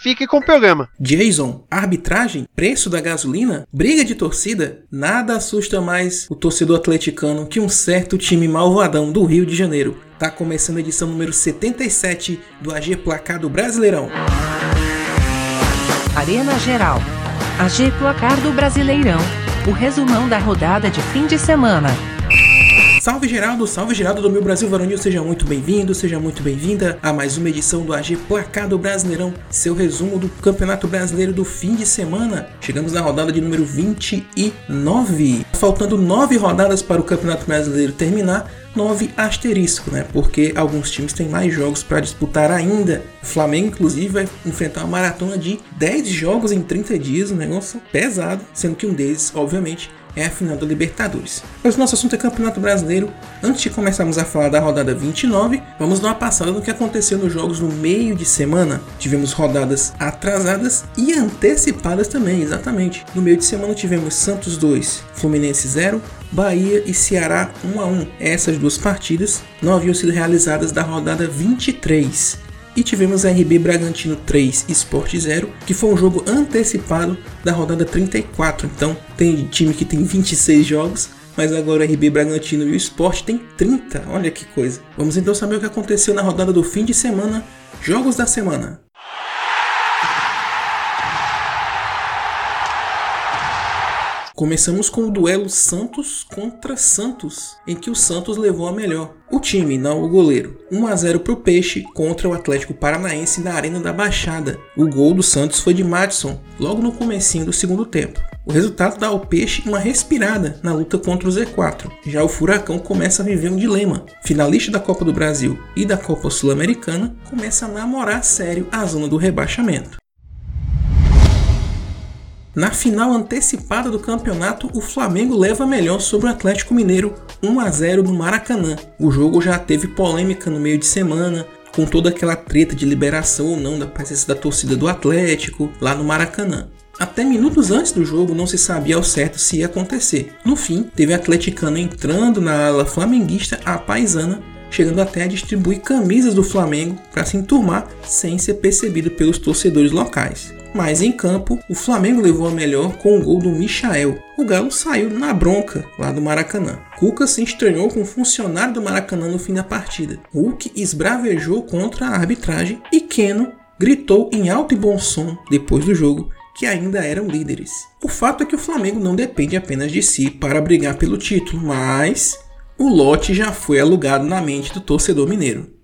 fique com o programa. Jason, arbitragem, preço da gasolina, briga de torcida, nada assusta mais o torcedor atleticano que um certo time malvadão do Rio de Janeiro. Tá começando a edição número 77 do AG Placar do Brasileirão. Arena Geral. AG Placar do Brasileirão. O resumão da rodada de fim de semana. Salve Geraldo, salve Geraldo do meu Brasil Varonil, seja muito bem-vindo, seja muito bem-vinda a mais uma edição do AG Placar do Brasileirão, seu resumo do Campeonato Brasileiro do fim de semana. Chegamos na rodada de número 29, faltando nove rodadas para o Campeonato Brasileiro terminar. 9 asterisco, né? Porque alguns times têm mais jogos para disputar ainda. O Flamengo, inclusive, vai enfrentar uma maratona de 10 jogos em 30 dias, um negócio pesado, sendo que um deles, obviamente, é a final da Libertadores. Mas o nosso assunto é Campeonato Brasileiro. Antes de começarmos a falar da rodada 29, vamos dar uma passada no que aconteceu nos jogos no meio de semana. Tivemos rodadas atrasadas e antecipadas também, exatamente. No meio de semana tivemos Santos 2, Fluminense 0, Bahia e Ceará 1 a 1. Essas duas partidas não haviam sido realizadas da rodada 23. E tivemos RB Bragantino 3 Sport 0, que foi um jogo antecipado da rodada 34. Então, tem time que tem 26 jogos, mas agora o RB Bragantino e o Sport tem 30. Olha que coisa. Vamos então saber o que aconteceu na rodada do fim de semana, jogos da semana. Começamos com o duelo Santos contra Santos, em que o Santos levou a melhor. O time, não o goleiro. 1 a 0 para o Peixe contra o Atlético Paranaense na Arena da Baixada. O gol do Santos foi de Madison, logo no comecinho do segundo tempo. O resultado dá ao Peixe uma respirada na luta contra o Z4. Já o Furacão começa a viver um dilema. Finalista da Copa do Brasil e da Copa Sul-Americana começa a namorar sério a zona do rebaixamento. Na final antecipada do campeonato, o Flamengo leva melhor sobre o Atlético Mineiro 1 a 0 no Maracanã. O jogo já teve polêmica no meio de semana, com toda aquela treta de liberação ou não da presença da torcida do Atlético lá no Maracanã. Até minutos antes do jogo não se sabia ao certo se ia acontecer. No fim, teve atleticano entrando na ala flamenguista a paisana, chegando até a distribuir camisas do Flamengo para se enturmar sem ser percebido pelos torcedores locais. Mas em campo, o Flamengo levou a melhor com o gol do Michael. O Galo saiu na bronca lá do Maracanã. Cuca se estranhou com um funcionário do Maracanã no fim da partida. Hulk esbravejou contra a arbitragem e Keno gritou em alto e bom som depois do jogo que ainda eram líderes. O fato é que o Flamengo não depende apenas de si para brigar pelo título, mas o lote já foi alugado na mente do torcedor mineiro.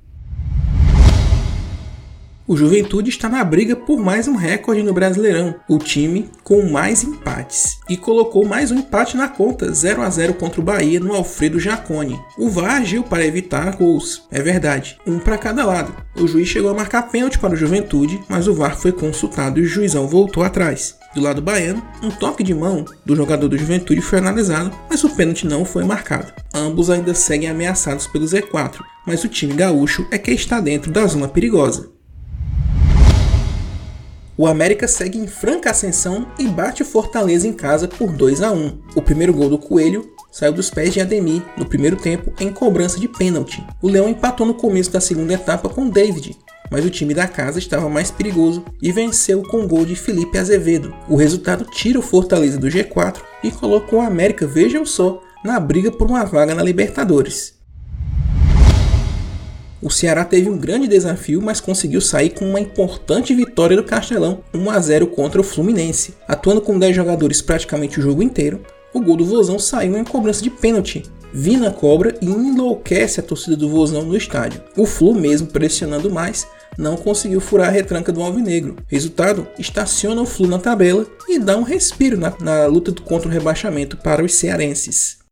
O Juventude está na briga por mais um recorde no Brasileirão, o time com mais empates, e colocou mais um empate na conta, 0 a 0 contra o Bahia no Alfredo Jacone. O VAR agiu para evitar gols, é verdade, um para cada lado. O juiz chegou a marcar pênalti para o Juventude, mas o VAR foi consultado e o juizão voltou atrás. Do lado baiano, um toque de mão do jogador do Juventude foi analisado, mas o pênalti não foi marcado. Ambos ainda seguem ameaçados pelo Z4, mas o time gaúcho é que está dentro da zona perigosa. O América segue em franca ascensão e bate o Fortaleza em casa por 2 a 1. O primeiro gol do Coelho saiu dos pés de Ademir no primeiro tempo em cobrança de pênalti. O Leão empatou no começo da segunda etapa com David, mas o time da casa estava mais perigoso e venceu com o gol de Felipe Azevedo. O resultado tira o Fortaleza do G4 e coloca o América, vejam só, na briga por uma vaga na Libertadores. O Ceará teve um grande desafio, mas conseguiu sair com uma importante vitória do Castelão, 1 a 0 contra o Fluminense. Atuando com 10 jogadores praticamente o jogo inteiro, o gol do Vozão saiu em cobrança de pênalti. Vina cobra e enlouquece a torcida do Vozão no estádio. O Flu, mesmo pressionando mais, não conseguiu furar a retranca do Alvinegro. Resultado, estaciona o Flu na tabela e dá um respiro na, na luta contra o rebaixamento para os cearenses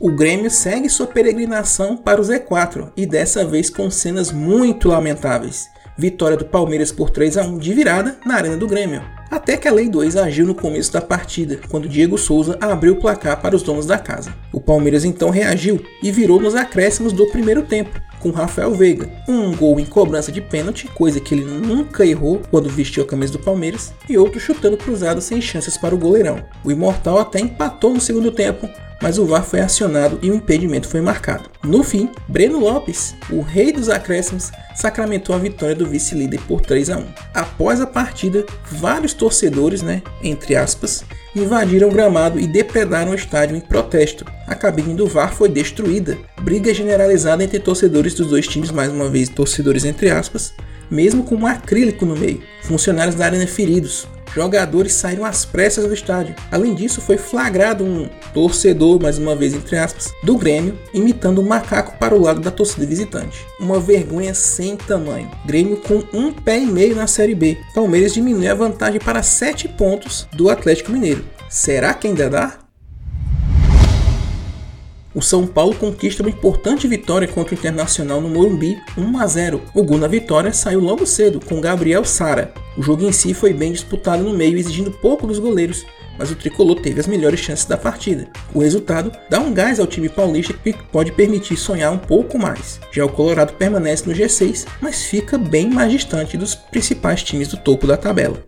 o Grêmio segue sua peregrinação para o Z4 e dessa vez com cenas muito lamentáveis. Vitória do Palmeiras por 3 a 1 de virada na Arena do Grêmio. Até que a Lei 2 agiu no começo da partida, quando Diego Souza abriu o placar para os donos da casa. O Palmeiras então reagiu e virou nos acréscimos do primeiro tempo, com Rafael Veiga. Um gol em cobrança de pênalti, coisa que ele nunca errou quando vestiu a camisa do Palmeiras, e outro chutando cruzado sem chances para o goleirão. O Imortal até empatou no segundo tempo, mas o VAR foi acionado e o impedimento foi marcado. No fim, Breno Lopes, o rei dos acréscimos, sacramentou a vitória do vice-líder por 3 a 1. Após a partida, vários torcedores, né, entre aspas, invadiram o gramado e depredaram o estádio em protesto. A cabine do VAR foi destruída. Briga generalizada entre torcedores dos dois times, mais uma vez torcedores entre aspas, mesmo com um acrílico no meio. Funcionários da arena feridos jogadores saíram às pressas do estádio. Além disso, foi flagrado um torcedor, mais uma vez entre aspas, do Grêmio, imitando um macaco para o lado da torcida visitante. Uma vergonha sem tamanho. Grêmio com um pé e meio na Série B. Palmeiras diminui a vantagem para 7 pontos do Atlético Mineiro. Será que ainda dá? o São Paulo conquista uma importante vitória contra o Internacional no Morumbi, 1 a 0. O gol na vitória saiu logo cedo com Gabriel Sara. O jogo em si foi bem disputado no meio, exigindo pouco dos goleiros, mas o tricolor teve as melhores chances da partida. O resultado dá um gás ao time paulista que pode permitir sonhar um pouco mais. Já o Colorado permanece no G6, mas fica bem mais distante dos principais times do topo da tabela.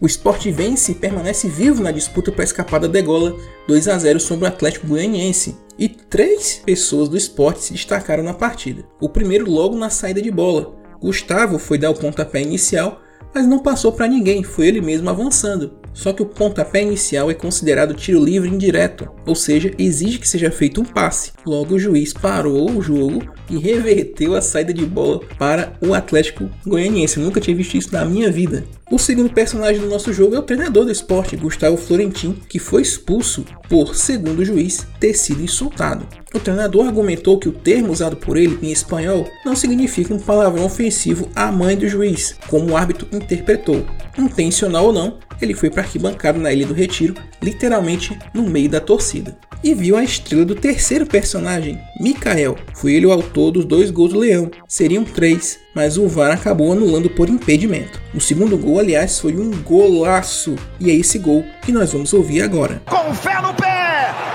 O Sport vence e permanece vivo na disputa para escapar da degola 2 a 0 sobre o Atlético Goianiense. E três pessoas do Sport se destacaram na partida. O primeiro logo na saída de bola. Gustavo foi dar o pontapé inicial, mas não passou para ninguém, foi ele mesmo avançando. Só que o pontapé inicial é considerado tiro livre indireto, ou seja, exige que seja feito um passe. Logo, o juiz parou o jogo e reverteu a saída de bola para o Atlético Goianiense. Nunca tinha visto isso na minha vida. O segundo personagem do nosso jogo é o treinador do esporte, Gustavo Florentin, que foi expulso por, segundo o juiz, ter sido insultado. O treinador argumentou que o termo usado por ele em espanhol não significa um palavrão ofensivo à mãe do juiz, como o árbitro interpretou. Intencional ou não, ele foi para arquibancada na Ilha do Retiro, literalmente no meio da torcida. E viu a estrela do terceiro personagem, Mikael. Foi ele o autor dos dois gols do Leão. Seriam três, mas o VAR acabou anulando por impedimento. O segundo gol, aliás, foi um golaço. E é esse gol que nós vamos ouvir agora. Com fé no pé!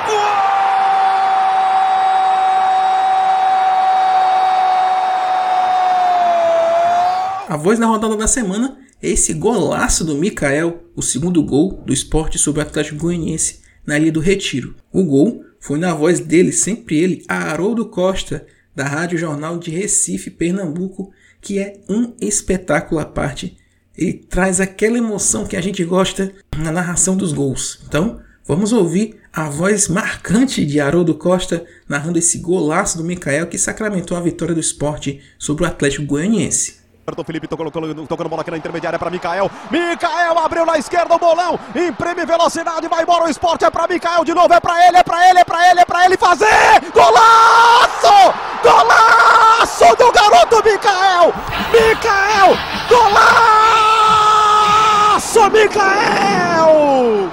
A voz da rodada da semana esse golaço do Mikael, o segundo gol do esporte sobre o Atlético Goianiense na Ilha do Retiro. O gol foi na voz dele, sempre ele, Haroldo Costa, da Rádio Jornal de Recife, Pernambuco, que é um espetáculo à parte. Ele traz aquela emoção que a gente gosta na narração dos gols. Então, vamos ouvir a voz marcante de Haroldo Costa narrando esse golaço do Mikael que sacramentou a vitória do esporte sobre o Atlético Goianiense. Roberto Felipe tocando, tocando bola aqui na intermediária para Mikael. Mikael abriu na esquerda o bolão. Imprime velocidade, vai embora o esporte. É para Mikael de novo. É para ele, é para ele, é para ele, é para ele fazer. Golaço! Golaço do garoto Mikael! Mikael! Golaço, Mikael!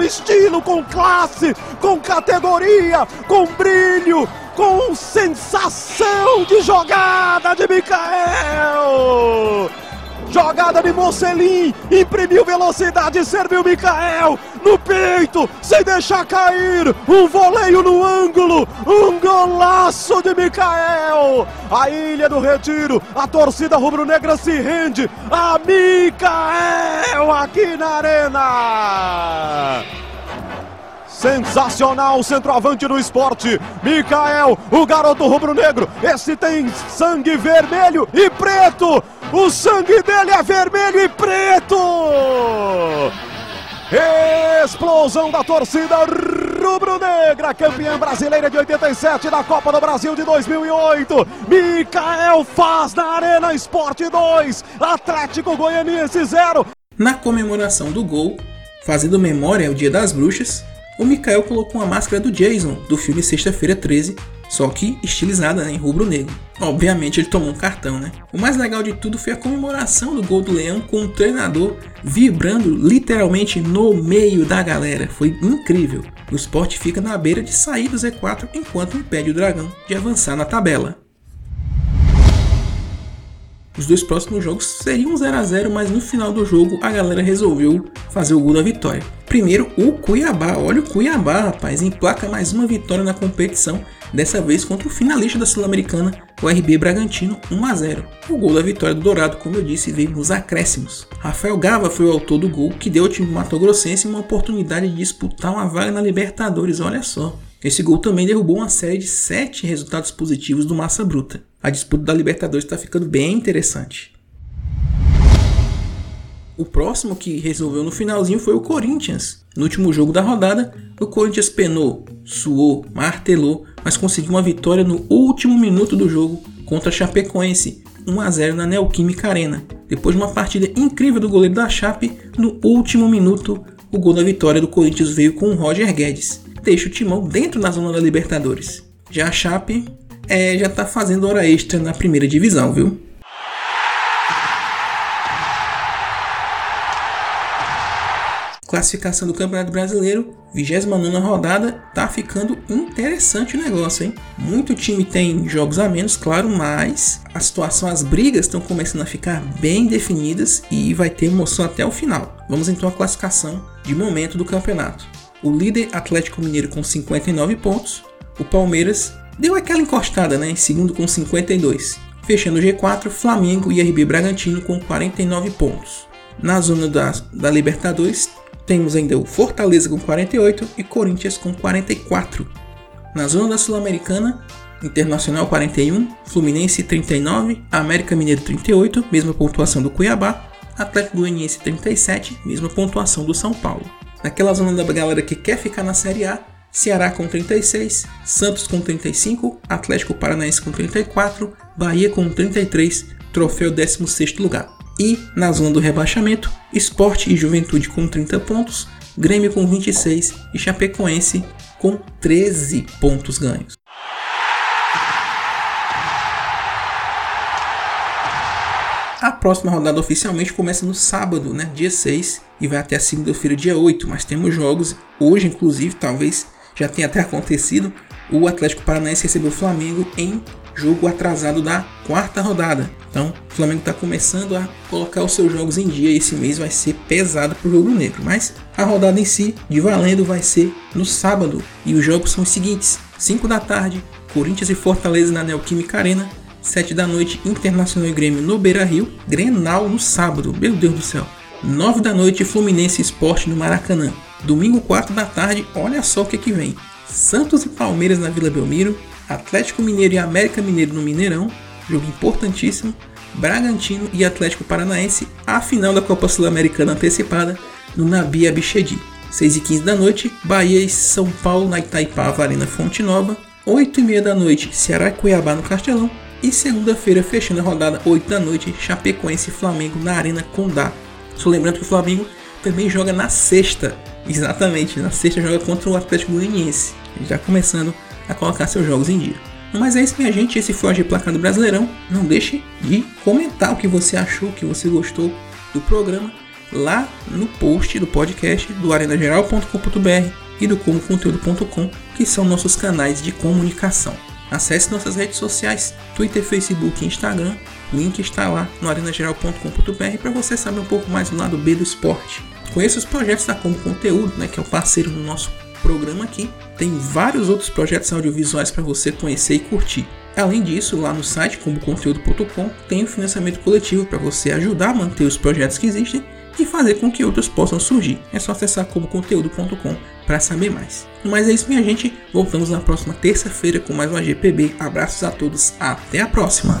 Estilo, com classe, com categoria, com brilho, com sensação de jogada de Mikael. Jogada de Mocelin, imprimiu velocidade, serviu Mikael no peito, sem deixar cair. Um voleio no ângulo, um golaço de Mikael. A Ilha do Retiro, a torcida rubro-negra se rende a Mikael aqui na Arena. Sensacional centroavante do esporte. Mikael, o garoto rubro-negro. Esse tem sangue vermelho e preto. O sangue dele é vermelho e preto. Explosão da torcida rubro-negra, campeã brasileira de 87 da Copa do Brasil de 2008. Mikael faz na Arena Esporte 2, Atlético Goianiense 0. Na comemoração do gol, fazendo memória ao Dia das Bruxas, o Mikael colocou uma máscara do Jason, do filme Sexta-feira 13, só que estilizada né, em rubro-negro. Obviamente ele tomou um cartão, né? O mais legal de tudo foi a comemoração do gol do Leão com o treinador vibrando literalmente no meio da galera. Foi incrível. O esporte fica na beira de sair do Z4 enquanto impede o Dragão de avançar na tabela. Os dois próximos jogos seriam 0 a 0 mas no final do jogo a galera resolveu fazer o gol da vitória. Primeiro, o Cuiabá. Olha o Cuiabá, rapaz, emplaca mais uma vitória na competição, dessa vez contra o finalista da Sul-Americana, o RB Bragantino, 1 a 0. O gol da vitória do Dourado, como eu disse, veio nos acréscimos. Rafael Gava foi o autor do gol que deu ao time Mato Grossense uma oportunidade de disputar uma vaga na Libertadores, olha só. Esse gol também derrubou uma série de 7 resultados positivos do Massa Bruta. A disputa da Libertadores está ficando bem interessante. O próximo que resolveu no finalzinho foi o Corinthians. No último jogo da rodada, o Corinthians penou, suou, martelou, mas conseguiu uma vitória no último minuto do jogo contra a Chapecoense, 1 a 0 na Neoquímica Arena. Depois de uma partida incrível do goleiro da Chape, no último minuto, o gol da vitória do Corinthians veio com o Roger Guedes deixa o Timão dentro da zona da Libertadores. Já a Chape é, já está fazendo hora extra na primeira divisão, viu? Classificação do Campeonato Brasileiro, 29 rodada, tá ficando interessante o negócio, hein? Muito time tem jogos a menos, claro, mas a situação, as brigas estão começando a ficar bem definidas e vai ter emoção até o final. Vamos então à classificação de momento do campeonato o líder Atlético Mineiro com 59 pontos, o Palmeiras deu aquela encostada né, em segundo com 52, fechando o G4 Flamengo e RB Bragantino com 49 pontos. Na zona da, da Libertadores temos ainda o Fortaleza com 48 e Corinthians com 44. Na zona da Sul-Americana, Internacional 41, Fluminense 39, América Mineiro 38, mesma pontuação do Cuiabá, Atlético Goianiense 37, mesma pontuação do São Paulo. Naquela zona da galera que quer ficar na Série A, Ceará com 36, Santos com 35, Atlético Paranaense com 34, Bahia com 33, troféu 16 lugar. E na zona do rebaixamento, Esporte e Juventude com 30 pontos, Grêmio com 26 e Chapecoense com 13 pontos ganhos. A próxima rodada oficialmente começa no sábado, né, dia 6, e vai até a segunda-feira, dia 8. Mas temos jogos, hoje inclusive, talvez já tenha até acontecido, o Atlético Paranaense recebeu o Flamengo em jogo atrasado da quarta rodada. Então, o Flamengo está começando a colocar os seus jogos em dia esse mês vai ser pesado para o Jogo Negro. Mas a rodada em si, de valendo, vai ser no sábado. E os jogos são os seguintes: 5 da tarde, Corinthians e Fortaleza na Neoquímica Arena. 7 da noite, Internacional e Grêmio no Beira Rio. Grenal no sábado, meu Deus do céu. 9 da noite, Fluminense Esporte no Maracanã. Domingo, 4 da tarde, olha só o que, que vem. Santos e Palmeiras na Vila Belmiro. Atlético Mineiro e América Mineiro no Mineirão. Jogo importantíssimo. Bragantino e Atlético Paranaense, a final da Copa Sul-Americana antecipada no Nabi Abichedi. 6 e 15 da noite, Bahia e São Paulo na Itaipava Arena Fonte Nova. 8 e meia da noite, Ceará e Cuiabá no Castelão. E segunda-feira, fechando a rodada 8 da noite, Chapecoense e Flamengo na Arena Condá. Só lembrando que o Flamengo também joga na sexta. Exatamente, na sexta joga contra o Atlético Goianiense. Já começando a colocar seus jogos em dia. Mas é isso, minha gente. Esse foi o AG Placar do Brasileirão. Não deixe de comentar o que você achou, o que você gostou do programa lá no post do podcast do arenageral.com.br e do comoconteúdo.com, que são nossos canais de comunicação. Acesse nossas redes sociais, Twitter, Facebook e Instagram. Link está lá no arenageral.com.br para você saber um pouco mais do lado B do esporte. Conheça os projetos da Como Conteúdo, né, que é o parceiro do nosso programa aqui. Tem vários outros projetos audiovisuais para você conhecer e curtir. Além disso, lá no site comoconteúdo.com tem o financiamento coletivo para você ajudar a manter os projetos que existem e fazer com que outros possam surgir. É só acessar comoconteúdo.com para saber mais. Mas é isso, minha gente. Voltamos na próxima terça-feira com mais um AGPB. Abraços a todos. Até a próxima.